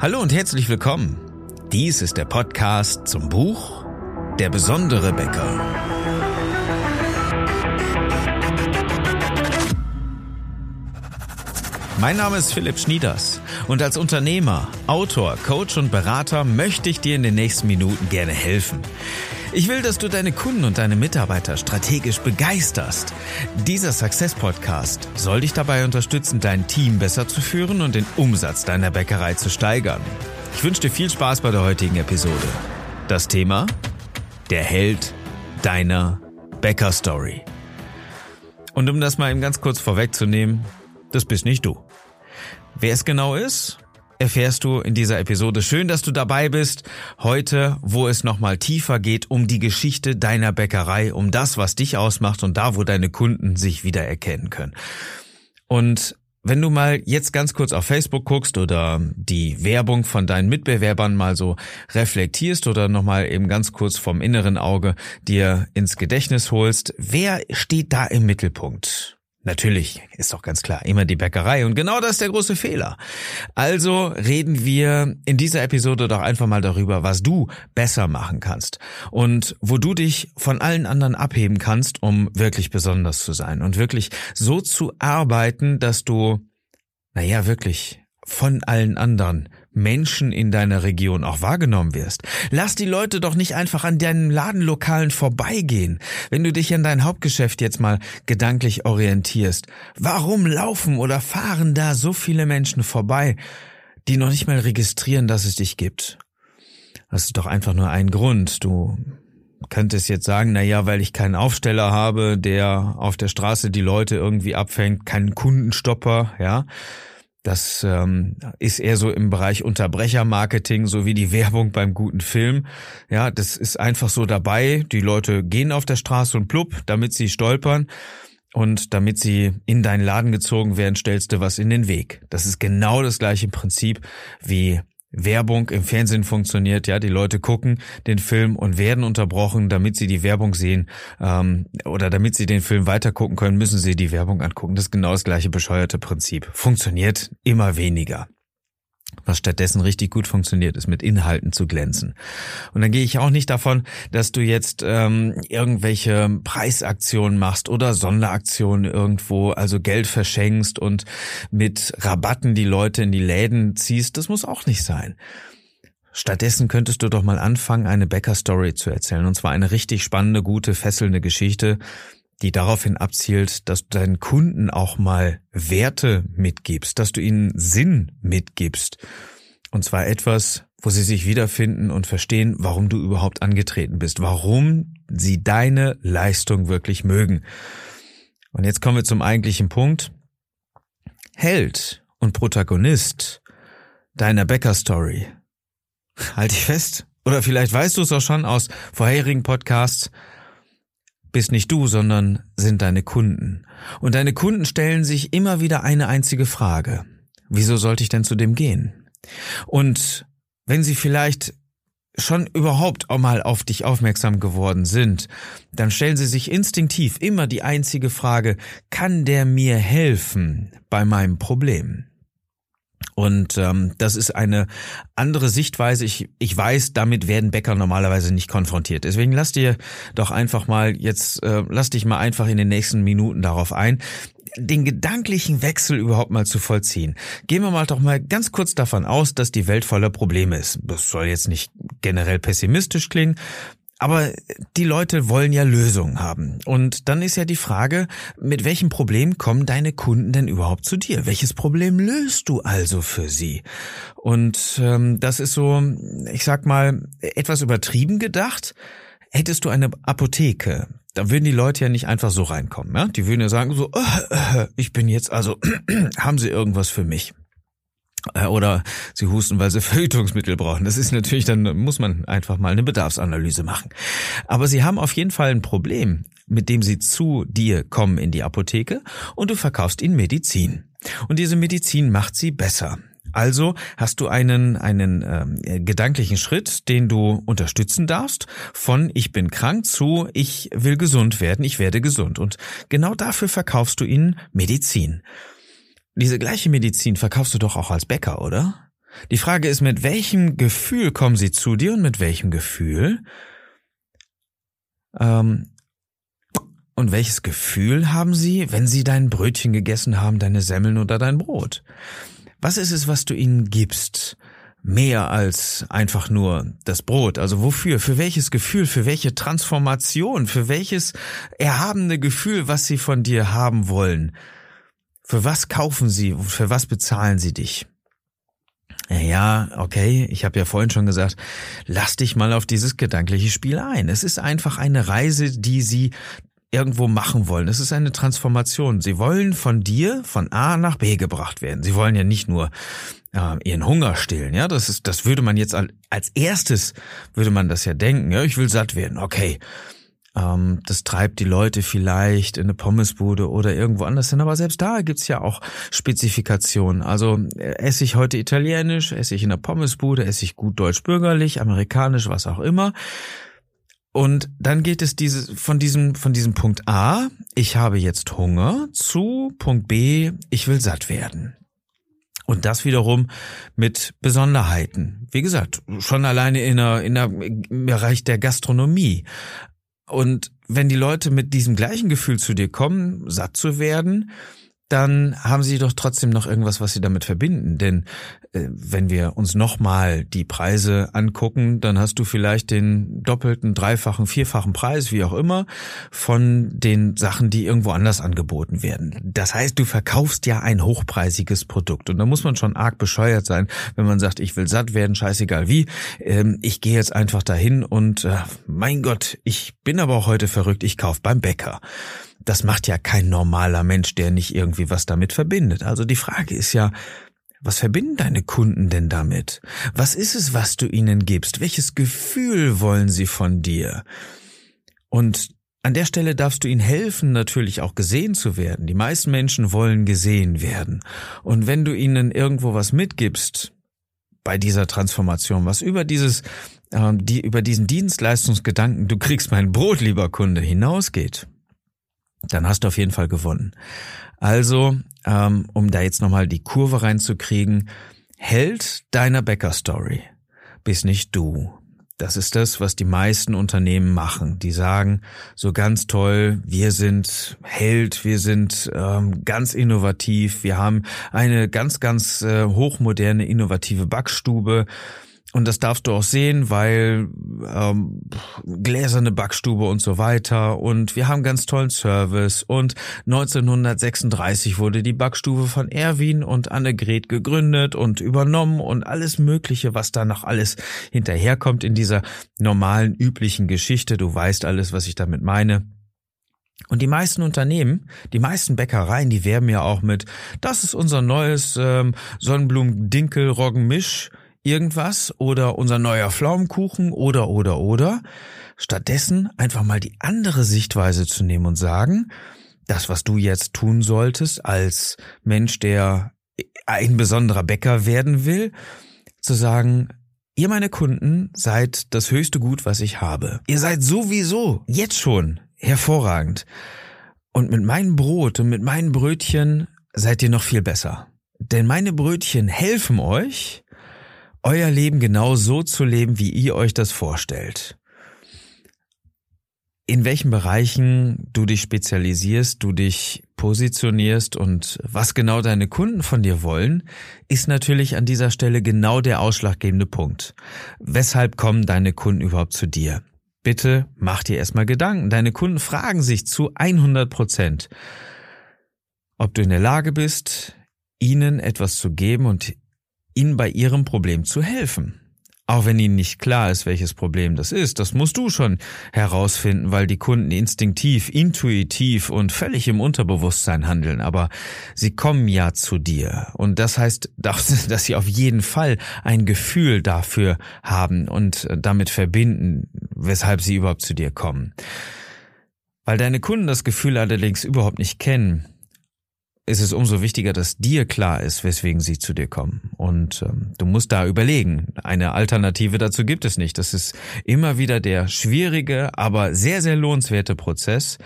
Hallo und herzlich willkommen. Dies ist der Podcast zum Buch Der besondere Bäcker. Mein Name ist Philipp Schnieders und als Unternehmer, Autor, Coach und Berater möchte ich dir in den nächsten Minuten gerne helfen. Ich will, dass du deine Kunden und deine Mitarbeiter strategisch begeisterst. Dieser Success Podcast soll dich dabei unterstützen, dein Team besser zu führen und den Umsatz deiner Bäckerei zu steigern. Ich wünsche dir viel Spaß bei der heutigen Episode. Das Thema? Der Held deiner Bäcker-Story. Und um das mal eben ganz kurz vorwegzunehmen, das bist nicht du. Wer es genau ist, erfährst du in dieser Episode. Schön, dass du dabei bist. Heute, wo es nochmal tiefer geht um die Geschichte deiner Bäckerei, um das, was dich ausmacht und da, wo deine Kunden sich wiedererkennen können. Und wenn du mal jetzt ganz kurz auf Facebook guckst oder die Werbung von deinen Mitbewerbern mal so reflektierst oder nochmal eben ganz kurz vom inneren Auge dir ins Gedächtnis holst, wer steht da im Mittelpunkt? Natürlich, ist doch ganz klar, immer die Bäckerei. Und genau das ist der große Fehler. Also reden wir in dieser Episode doch einfach mal darüber, was du besser machen kannst und wo du dich von allen anderen abheben kannst, um wirklich besonders zu sein und wirklich so zu arbeiten, dass du, naja, wirklich von allen anderen Menschen in deiner Region auch wahrgenommen wirst. Lass die Leute doch nicht einfach an deinen Ladenlokalen vorbeigehen. Wenn du dich an dein Hauptgeschäft jetzt mal gedanklich orientierst, warum laufen oder fahren da so viele Menschen vorbei, die noch nicht mal registrieren, dass es dich gibt? Das ist doch einfach nur ein Grund. Du könntest jetzt sagen, na ja, weil ich keinen Aufsteller habe, der auf der Straße die Leute irgendwie abfängt, keinen Kundenstopper, ja. Das ähm, ist eher so im Bereich Unterbrechermarketing, so wie die Werbung beim guten Film. Ja, das ist einfach so dabei. Die Leute gehen auf der Straße und plupp, damit sie stolpern. Und damit sie in deinen Laden gezogen werden, stellst du was in den Weg. Das ist genau das gleiche Prinzip wie Werbung im Fernsehen funktioniert, ja, die Leute gucken den Film und werden unterbrochen, damit sie die Werbung sehen ähm, oder damit sie den Film weiter gucken können, müssen sie die Werbung angucken. Das ist genau das gleiche bescheuerte Prinzip. Funktioniert immer weniger. Was stattdessen richtig gut funktioniert, ist mit Inhalten zu glänzen. Und dann gehe ich auch nicht davon, dass du jetzt ähm, irgendwelche Preisaktionen machst oder Sonderaktionen irgendwo, also Geld verschenkst und mit Rabatten die Leute in die Läden ziehst. Das muss auch nicht sein. Stattdessen könntest du doch mal anfangen, eine Bäcker-Story zu erzählen. Und zwar eine richtig spannende, gute, fesselnde Geschichte, die daraufhin abzielt, dass du deinen Kunden auch mal Werte mitgibst, dass du ihnen Sinn mitgibst. Und zwar etwas, wo sie sich wiederfinden und verstehen, warum du überhaupt angetreten bist, warum sie deine Leistung wirklich mögen. Und jetzt kommen wir zum eigentlichen Punkt. Held und Protagonist deiner Bäcker-Story. Halt dich fest. Oder vielleicht weißt du es auch schon aus vorherigen Podcasts bist nicht du, sondern sind deine Kunden. Und deine Kunden stellen sich immer wieder eine einzige Frage. Wieso sollte ich denn zu dem gehen? Und wenn sie vielleicht schon überhaupt auch mal auf dich aufmerksam geworden sind, dann stellen sie sich instinktiv immer die einzige Frage, kann der mir helfen bei meinem Problem? Und ähm, das ist eine andere Sichtweise. Ich, ich weiß, damit werden Bäcker normalerweise nicht konfrontiert. Deswegen lass dir doch einfach mal jetzt, äh, lass dich mal einfach in den nächsten Minuten darauf ein, den gedanklichen Wechsel überhaupt mal zu vollziehen. Gehen wir mal doch mal ganz kurz davon aus, dass die Welt voller Probleme ist. Das soll jetzt nicht generell pessimistisch klingen, aber die Leute wollen ja Lösungen haben. Und dann ist ja die Frage, mit welchem Problem kommen deine Kunden denn überhaupt zu dir? Welches Problem löst du also für sie? Und ähm, das ist so, ich sag mal, etwas übertrieben gedacht. Hättest du eine Apotheke, da würden die Leute ja nicht einfach so reinkommen. Ja? Die würden ja sagen so, äh, ich bin jetzt also, haben Sie irgendwas für mich? Äh, oder sie husten, weil sie Verhütungsmittel brauchen. Das ist natürlich, dann muss man einfach mal eine Bedarfsanalyse machen. Aber sie haben auf jeden Fall ein Problem, mit dem sie zu dir kommen in die Apotheke und du verkaufst ihnen Medizin. Und diese Medizin macht sie besser. Also hast du einen, einen äh, gedanklichen Schritt, den du unterstützen darfst, von ich bin krank zu ich will gesund werden, ich werde gesund. Und genau dafür verkaufst du ihnen Medizin. Diese gleiche Medizin verkaufst du doch auch als Bäcker, oder? Die Frage ist, mit welchem Gefühl kommen sie zu dir und mit welchem Gefühl ähm, und welches Gefühl haben sie, wenn sie dein Brötchen gegessen haben, deine Semmeln oder dein Brot? Was ist es, was du ihnen gibst? Mehr als einfach nur das Brot. Also wofür? Für welches Gefühl? Für welche Transformation? Für welches erhabene Gefühl, was sie von dir haben wollen? Für was kaufen sie? Für was bezahlen sie dich? Ja, okay, ich habe ja vorhin schon gesagt, lass dich mal auf dieses gedankliche Spiel ein. Es ist einfach eine Reise, die sie irgendwo machen wollen. Es ist eine Transformation. Sie wollen von dir von A nach B gebracht werden. Sie wollen ja nicht nur äh, ihren Hunger stillen. Ja, das ist, das würde man jetzt als erstes würde man das ja denken. Ja, ich will satt werden. Okay. Ähm, das treibt die Leute vielleicht in eine Pommesbude oder irgendwo anders hin. Aber selbst da gibt's ja auch Spezifikationen. Also äh, esse ich heute italienisch, esse ich in der Pommesbude, esse ich gut deutsch-bürgerlich, amerikanisch, was auch immer. Und dann geht es diese, von diesem, von diesem Punkt A, ich habe jetzt Hunger, zu Punkt B, ich will satt werden. Und das wiederum mit Besonderheiten. Wie gesagt, schon alleine in der, in der, im Bereich der Gastronomie. Und wenn die Leute mit diesem gleichen Gefühl zu dir kommen, satt zu werden, dann haben sie doch trotzdem noch irgendwas, was sie damit verbinden. Denn äh, wenn wir uns nochmal die Preise angucken, dann hast du vielleicht den doppelten, dreifachen, vierfachen Preis, wie auch immer, von den Sachen, die irgendwo anders angeboten werden. Das heißt, du verkaufst ja ein hochpreisiges Produkt. Und da muss man schon arg bescheuert sein, wenn man sagt, ich will satt werden, scheißegal wie. Ähm, ich gehe jetzt einfach dahin und äh, mein Gott, ich bin aber auch heute verrückt, ich kauf beim Bäcker das macht ja kein normaler Mensch, der nicht irgendwie was damit verbindet. Also die Frage ist ja, was verbinden deine Kunden denn damit? Was ist es, was du ihnen gibst? Welches Gefühl wollen sie von dir? Und an der Stelle darfst du ihnen helfen, natürlich auch gesehen zu werden. Die meisten Menschen wollen gesehen werden. Und wenn du ihnen irgendwo was mitgibst, bei dieser Transformation, was über dieses, äh, die, über diesen Dienstleistungsgedanken, du kriegst mein Brot, lieber Kunde, hinausgeht, dann hast du auf jeden Fall gewonnen. Also, ähm, um da jetzt nochmal die Kurve reinzukriegen, Held deiner Bäcker-Story bist nicht du. Das ist das, was die meisten Unternehmen machen. Die sagen so ganz toll, wir sind Held, wir sind ähm, ganz innovativ, wir haben eine ganz, ganz äh, hochmoderne, innovative Backstube und das darfst du auch sehen, weil ähm, gläserne Backstube und so weiter. Und wir haben ganz tollen Service. Und 1936 wurde die Backstube von Erwin und Annegret gegründet und übernommen und alles Mögliche, was da noch alles hinterherkommt in dieser normalen, üblichen Geschichte. Du weißt alles, was ich damit meine. Und die meisten Unternehmen, die meisten Bäckereien, die werben ja auch mit, das ist unser neues ähm, Sonnenblumen-Dinkel-Roggen-Misch irgendwas oder unser neuer Pflaumenkuchen oder oder oder. Stattdessen einfach mal die andere Sichtweise zu nehmen und sagen, das, was du jetzt tun solltest als Mensch, der ein besonderer Bäcker werden will, zu sagen, ihr meine Kunden seid das höchste Gut, was ich habe. Ihr seid sowieso jetzt schon hervorragend. Und mit meinem Brot und mit meinen Brötchen seid ihr noch viel besser. Denn meine Brötchen helfen euch, euer Leben genau so zu leben, wie ihr euch das vorstellt. In welchen Bereichen du dich spezialisierst, du dich positionierst und was genau deine Kunden von dir wollen, ist natürlich an dieser Stelle genau der ausschlaggebende Punkt. Weshalb kommen deine Kunden überhaupt zu dir? Bitte mach dir erstmal Gedanken. Deine Kunden fragen sich zu 100 Prozent, ob du in der Lage bist, ihnen etwas zu geben und ihnen bei ihrem Problem zu helfen. Auch wenn ihnen nicht klar ist, welches Problem das ist, das musst du schon herausfinden, weil die Kunden instinktiv, intuitiv und völlig im Unterbewusstsein handeln. Aber sie kommen ja zu dir. Und das heißt, dass sie auf jeden Fall ein Gefühl dafür haben und damit verbinden, weshalb sie überhaupt zu dir kommen. Weil deine Kunden das Gefühl allerdings überhaupt nicht kennen, ist es umso wichtiger, dass dir klar ist, weswegen sie zu dir kommen. Und ähm, du musst da überlegen. Eine Alternative dazu gibt es nicht. Das ist immer wieder der schwierige, aber sehr, sehr lohnenswerte Prozess,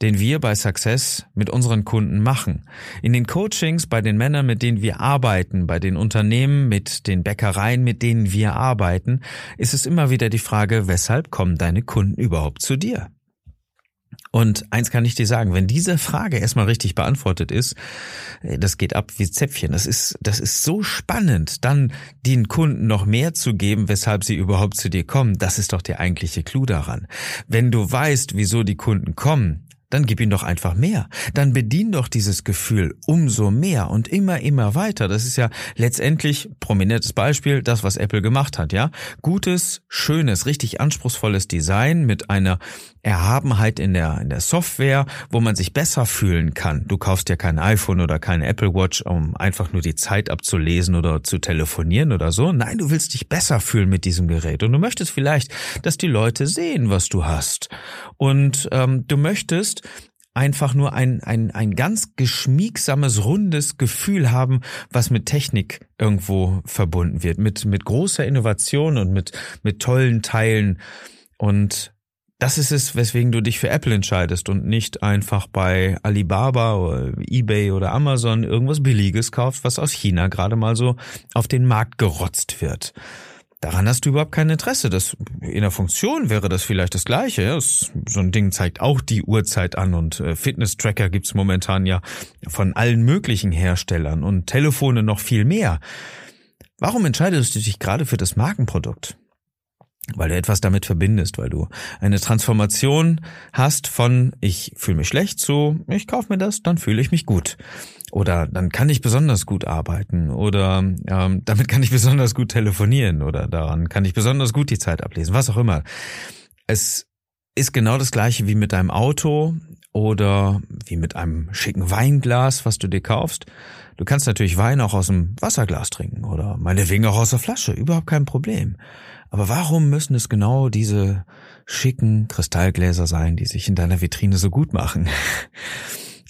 den wir bei Success mit unseren Kunden machen. In den Coachings bei den Männern, mit denen wir arbeiten, bei den Unternehmen, mit den Bäckereien, mit denen wir arbeiten, ist es immer wieder die Frage, weshalb kommen deine Kunden überhaupt zu dir? Und eins kann ich dir sagen, wenn diese Frage erstmal richtig beantwortet ist, äh, das geht ab wie Zäpfchen. Das ist, das ist so spannend, dann den Kunden noch mehr zu geben, weshalb sie überhaupt zu dir kommen. Das ist doch der eigentliche Clou daran. Wenn du weißt, wieso die Kunden kommen, dann gib ihm doch einfach mehr. Dann bedien doch dieses Gefühl umso mehr und immer, immer weiter. Das ist ja letztendlich, prominentes Beispiel, das, was Apple gemacht hat, ja. Gutes, schönes, richtig anspruchsvolles Design mit einer Erhabenheit in der, in der Software, wo man sich besser fühlen kann. Du kaufst ja kein iPhone oder kein Apple Watch, um einfach nur die Zeit abzulesen oder zu telefonieren oder so. Nein, du willst dich besser fühlen mit diesem Gerät und du möchtest vielleicht, dass die Leute sehen, was du hast. Und ähm, du möchtest einfach nur ein, ein, ein ganz geschmiegsames, rundes Gefühl haben, was mit Technik irgendwo verbunden wird, mit, mit großer Innovation und mit, mit tollen Teilen. Und das ist es, weswegen du dich für Apple entscheidest und nicht einfach bei Alibaba oder eBay oder Amazon irgendwas Billiges kaufst, was aus China gerade mal so auf den Markt gerotzt wird. Daran hast du überhaupt kein Interesse. Das, in der Funktion wäre das vielleicht das Gleiche. Ja? So ein Ding zeigt auch die Uhrzeit an und äh, Fitness-Tracker gibt's momentan ja von allen möglichen Herstellern und Telefone noch viel mehr. Warum entscheidest du dich gerade für das Markenprodukt? weil du etwas damit verbindest, weil du eine Transformation hast von ich fühle mich schlecht zu ich kaufe mir das, dann fühle ich mich gut. Oder dann kann ich besonders gut arbeiten oder ähm, damit kann ich besonders gut telefonieren oder daran kann ich besonders gut die Zeit ablesen, was auch immer. Es ist genau das gleiche wie mit deinem Auto oder wie mit einem schicken Weinglas, was du dir kaufst. Du kannst natürlich Wein auch aus dem Wasserglas trinken oder meinetwegen auch aus der Flasche, überhaupt kein Problem. Aber warum müssen es genau diese schicken Kristallgläser sein, die sich in deiner Vitrine so gut machen?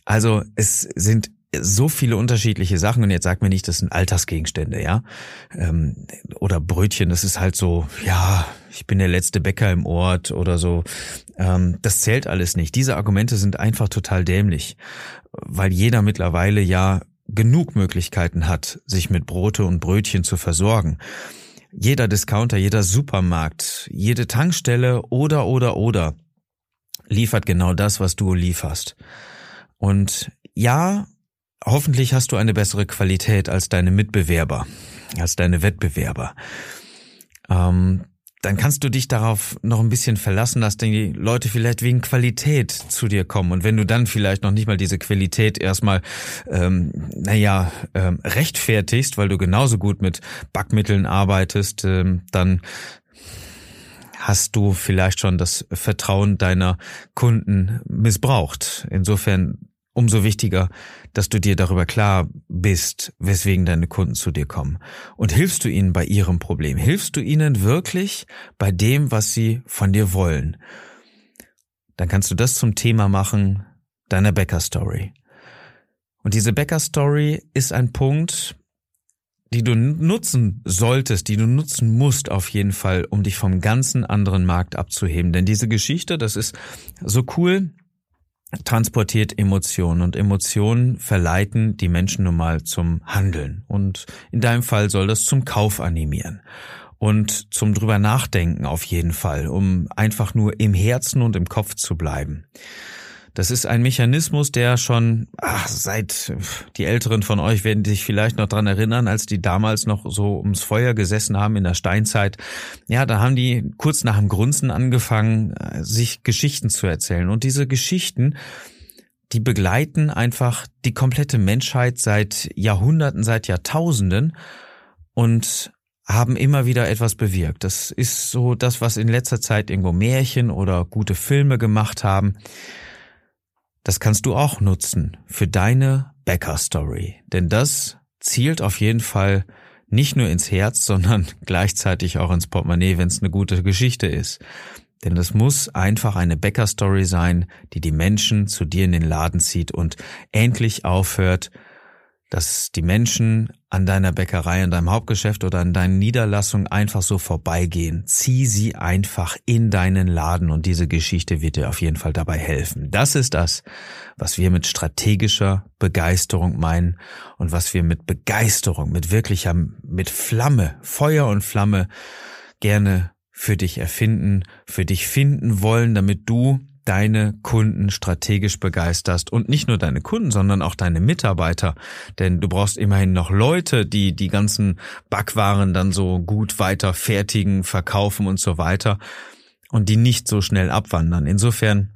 Also es sind so viele unterschiedliche Sachen und jetzt sag mir nicht, das sind Alltagsgegenstände, ja, ähm, oder Brötchen. Das ist halt so, ja, ich bin der letzte Bäcker im Ort oder so. Ähm, das zählt alles nicht. Diese Argumente sind einfach total dämlich, weil jeder mittlerweile ja genug Möglichkeiten hat, sich mit Brote und Brötchen zu versorgen. Jeder Discounter, jeder Supermarkt, jede Tankstelle oder oder oder liefert genau das, was du lieferst. Und ja, hoffentlich hast du eine bessere Qualität als deine Mitbewerber, als deine Wettbewerber. Ähm, dann kannst du dich darauf noch ein bisschen verlassen, dass die Leute vielleicht wegen Qualität zu dir kommen. Und wenn du dann vielleicht noch nicht mal diese Qualität erstmal, ähm, naja, ähm, rechtfertigst, weil du genauso gut mit Backmitteln arbeitest, ähm, dann hast du vielleicht schon das Vertrauen deiner Kunden missbraucht. Insofern umso wichtiger, dass du dir darüber klar bist, weswegen deine Kunden zu dir kommen. Und hilfst du ihnen bei ihrem Problem? Hilfst du ihnen wirklich bei dem, was sie von dir wollen? Dann kannst du das zum Thema machen deiner Bäcker-Story. Und diese Bäcker-Story ist ein Punkt, die du nutzen solltest, die du nutzen musst auf jeden Fall, um dich vom ganzen anderen Markt abzuheben. Denn diese Geschichte, das ist so cool, transportiert Emotionen und Emotionen verleiten die Menschen nun mal zum Handeln und in deinem Fall soll das zum Kauf animieren und zum drüber nachdenken auf jeden Fall, um einfach nur im Herzen und im Kopf zu bleiben. Das ist ein Mechanismus, der schon ach, seit die Älteren von euch werden sich vielleicht noch dran erinnern, als die damals noch so ums Feuer gesessen haben in der Steinzeit. Ja, da haben die kurz nach dem Grunzen angefangen, äh, sich Geschichten zu erzählen. Und diese Geschichten, die begleiten einfach die komplette Menschheit seit Jahrhunderten, seit Jahrtausenden und haben immer wieder etwas bewirkt. Das ist so das, was in letzter Zeit irgendwo Märchen oder gute Filme gemacht haben. Das kannst du auch nutzen für deine Bäcker-Story. Denn das zielt auf jeden Fall nicht nur ins Herz, sondern gleichzeitig auch ins Portemonnaie, wenn es eine gute Geschichte ist. Denn das muss einfach eine Bäcker-Story sein, die die Menschen zu dir in den Laden zieht und endlich aufhört, dass die Menschen an deiner Bäckerei, an deinem Hauptgeschäft oder an deinen Niederlassungen einfach so vorbeigehen. Zieh sie einfach in deinen Laden und diese Geschichte wird dir auf jeden Fall dabei helfen. Das ist das, was wir mit strategischer Begeisterung meinen und was wir mit Begeisterung, mit wirklicher, mit Flamme, Feuer und Flamme gerne für dich erfinden, für dich finden wollen, damit du deine Kunden strategisch begeisterst. Und nicht nur deine Kunden, sondern auch deine Mitarbeiter, denn du brauchst immerhin noch Leute, die die ganzen Backwaren dann so gut weiter fertigen, verkaufen und so weiter. Und die nicht so schnell abwandern. Insofern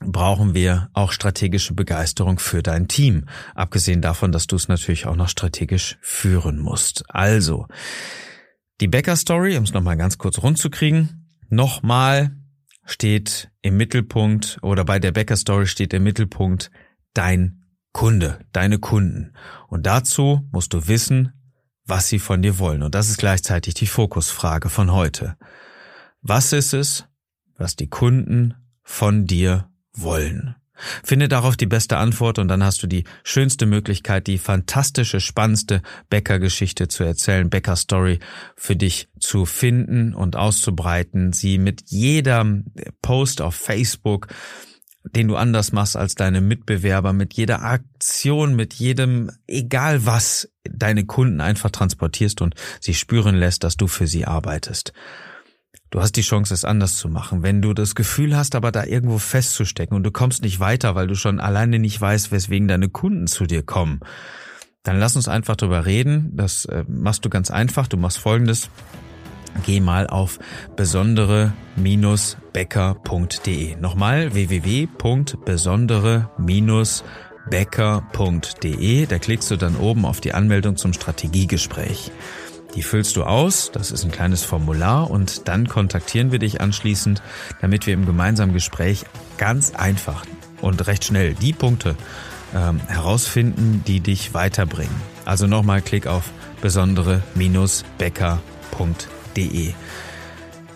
brauchen wir auch strategische Begeisterung für dein Team, abgesehen davon, dass du es natürlich auch noch strategisch führen musst. Also, die Bäcker Story, um es nochmal ganz kurz rund zu kriegen, nochmal steht im Mittelpunkt oder bei der Bäcker Story steht im Mittelpunkt dein Kunde, deine Kunden. Und dazu musst du wissen, was sie von dir wollen. Und das ist gleichzeitig die Fokusfrage von heute. Was ist es, was die Kunden von dir wollen? Finde darauf die beste Antwort und dann hast du die schönste Möglichkeit, die fantastische, spannendste Bäcker-Geschichte zu erzählen, Bäcker-Story für dich zu finden und auszubreiten, sie mit jedem Post auf Facebook den du anders machst als deine Mitbewerber, mit jeder Aktion, mit jedem, egal was, deine Kunden einfach transportierst und sie spüren lässt, dass du für sie arbeitest. Du hast die Chance, es anders zu machen. Wenn du das Gefühl hast, aber da irgendwo festzustecken und du kommst nicht weiter, weil du schon alleine nicht weißt, weswegen deine Kunden zu dir kommen, dann lass uns einfach drüber reden. Das äh, machst du ganz einfach. Du machst folgendes. Geh mal auf besondere-becker.de. Nochmal www.besondere-becker.de. Da klickst du dann oben auf die Anmeldung zum Strategiegespräch. Die füllst du aus, das ist ein kleines Formular und dann kontaktieren wir dich anschließend, damit wir im gemeinsamen Gespräch ganz einfach und recht schnell die Punkte ähm, herausfinden, die dich weiterbringen. Also nochmal Klick auf besondere-bäcker.de.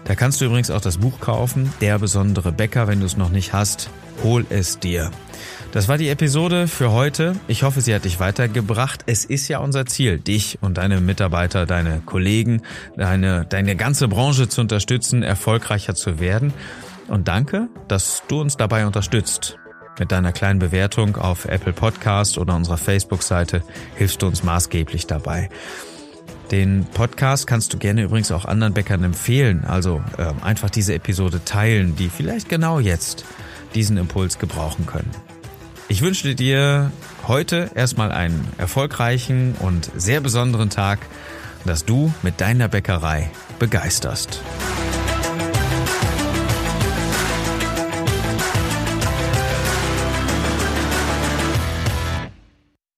Da kannst du übrigens auch das Buch kaufen, Der besondere Bäcker, wenn du es noch nicht hast, hol es dir. Das war die Episode für heute. Ich hoffe, sie hat dich weitergebracht. Es ist ja unser Ziel, dich und deine Mitarbeiter, deine Kollegen, deine, deine ganze Branche zu unterstützen, erfolgreicher zu werden. Und danke, dass du uns dabei unterstützt. Mit deiner kleinen Bewertung auf Apple Podcast oder unserer Facebook-Seite hilfst du uns maßgeblich dabei. Den Podcast kannst du gerne übrigens auch anderen Bäckern empfehlen. Also äh, einfach diese Episode teilen, die vielleicht genau jetzt diesen Impuls gebrauchen können. Ich wünsche dir heute erstmal einen erfolgreichen und sehr besonderen Tag, dass du mit deiner Bäckerei begeisterst.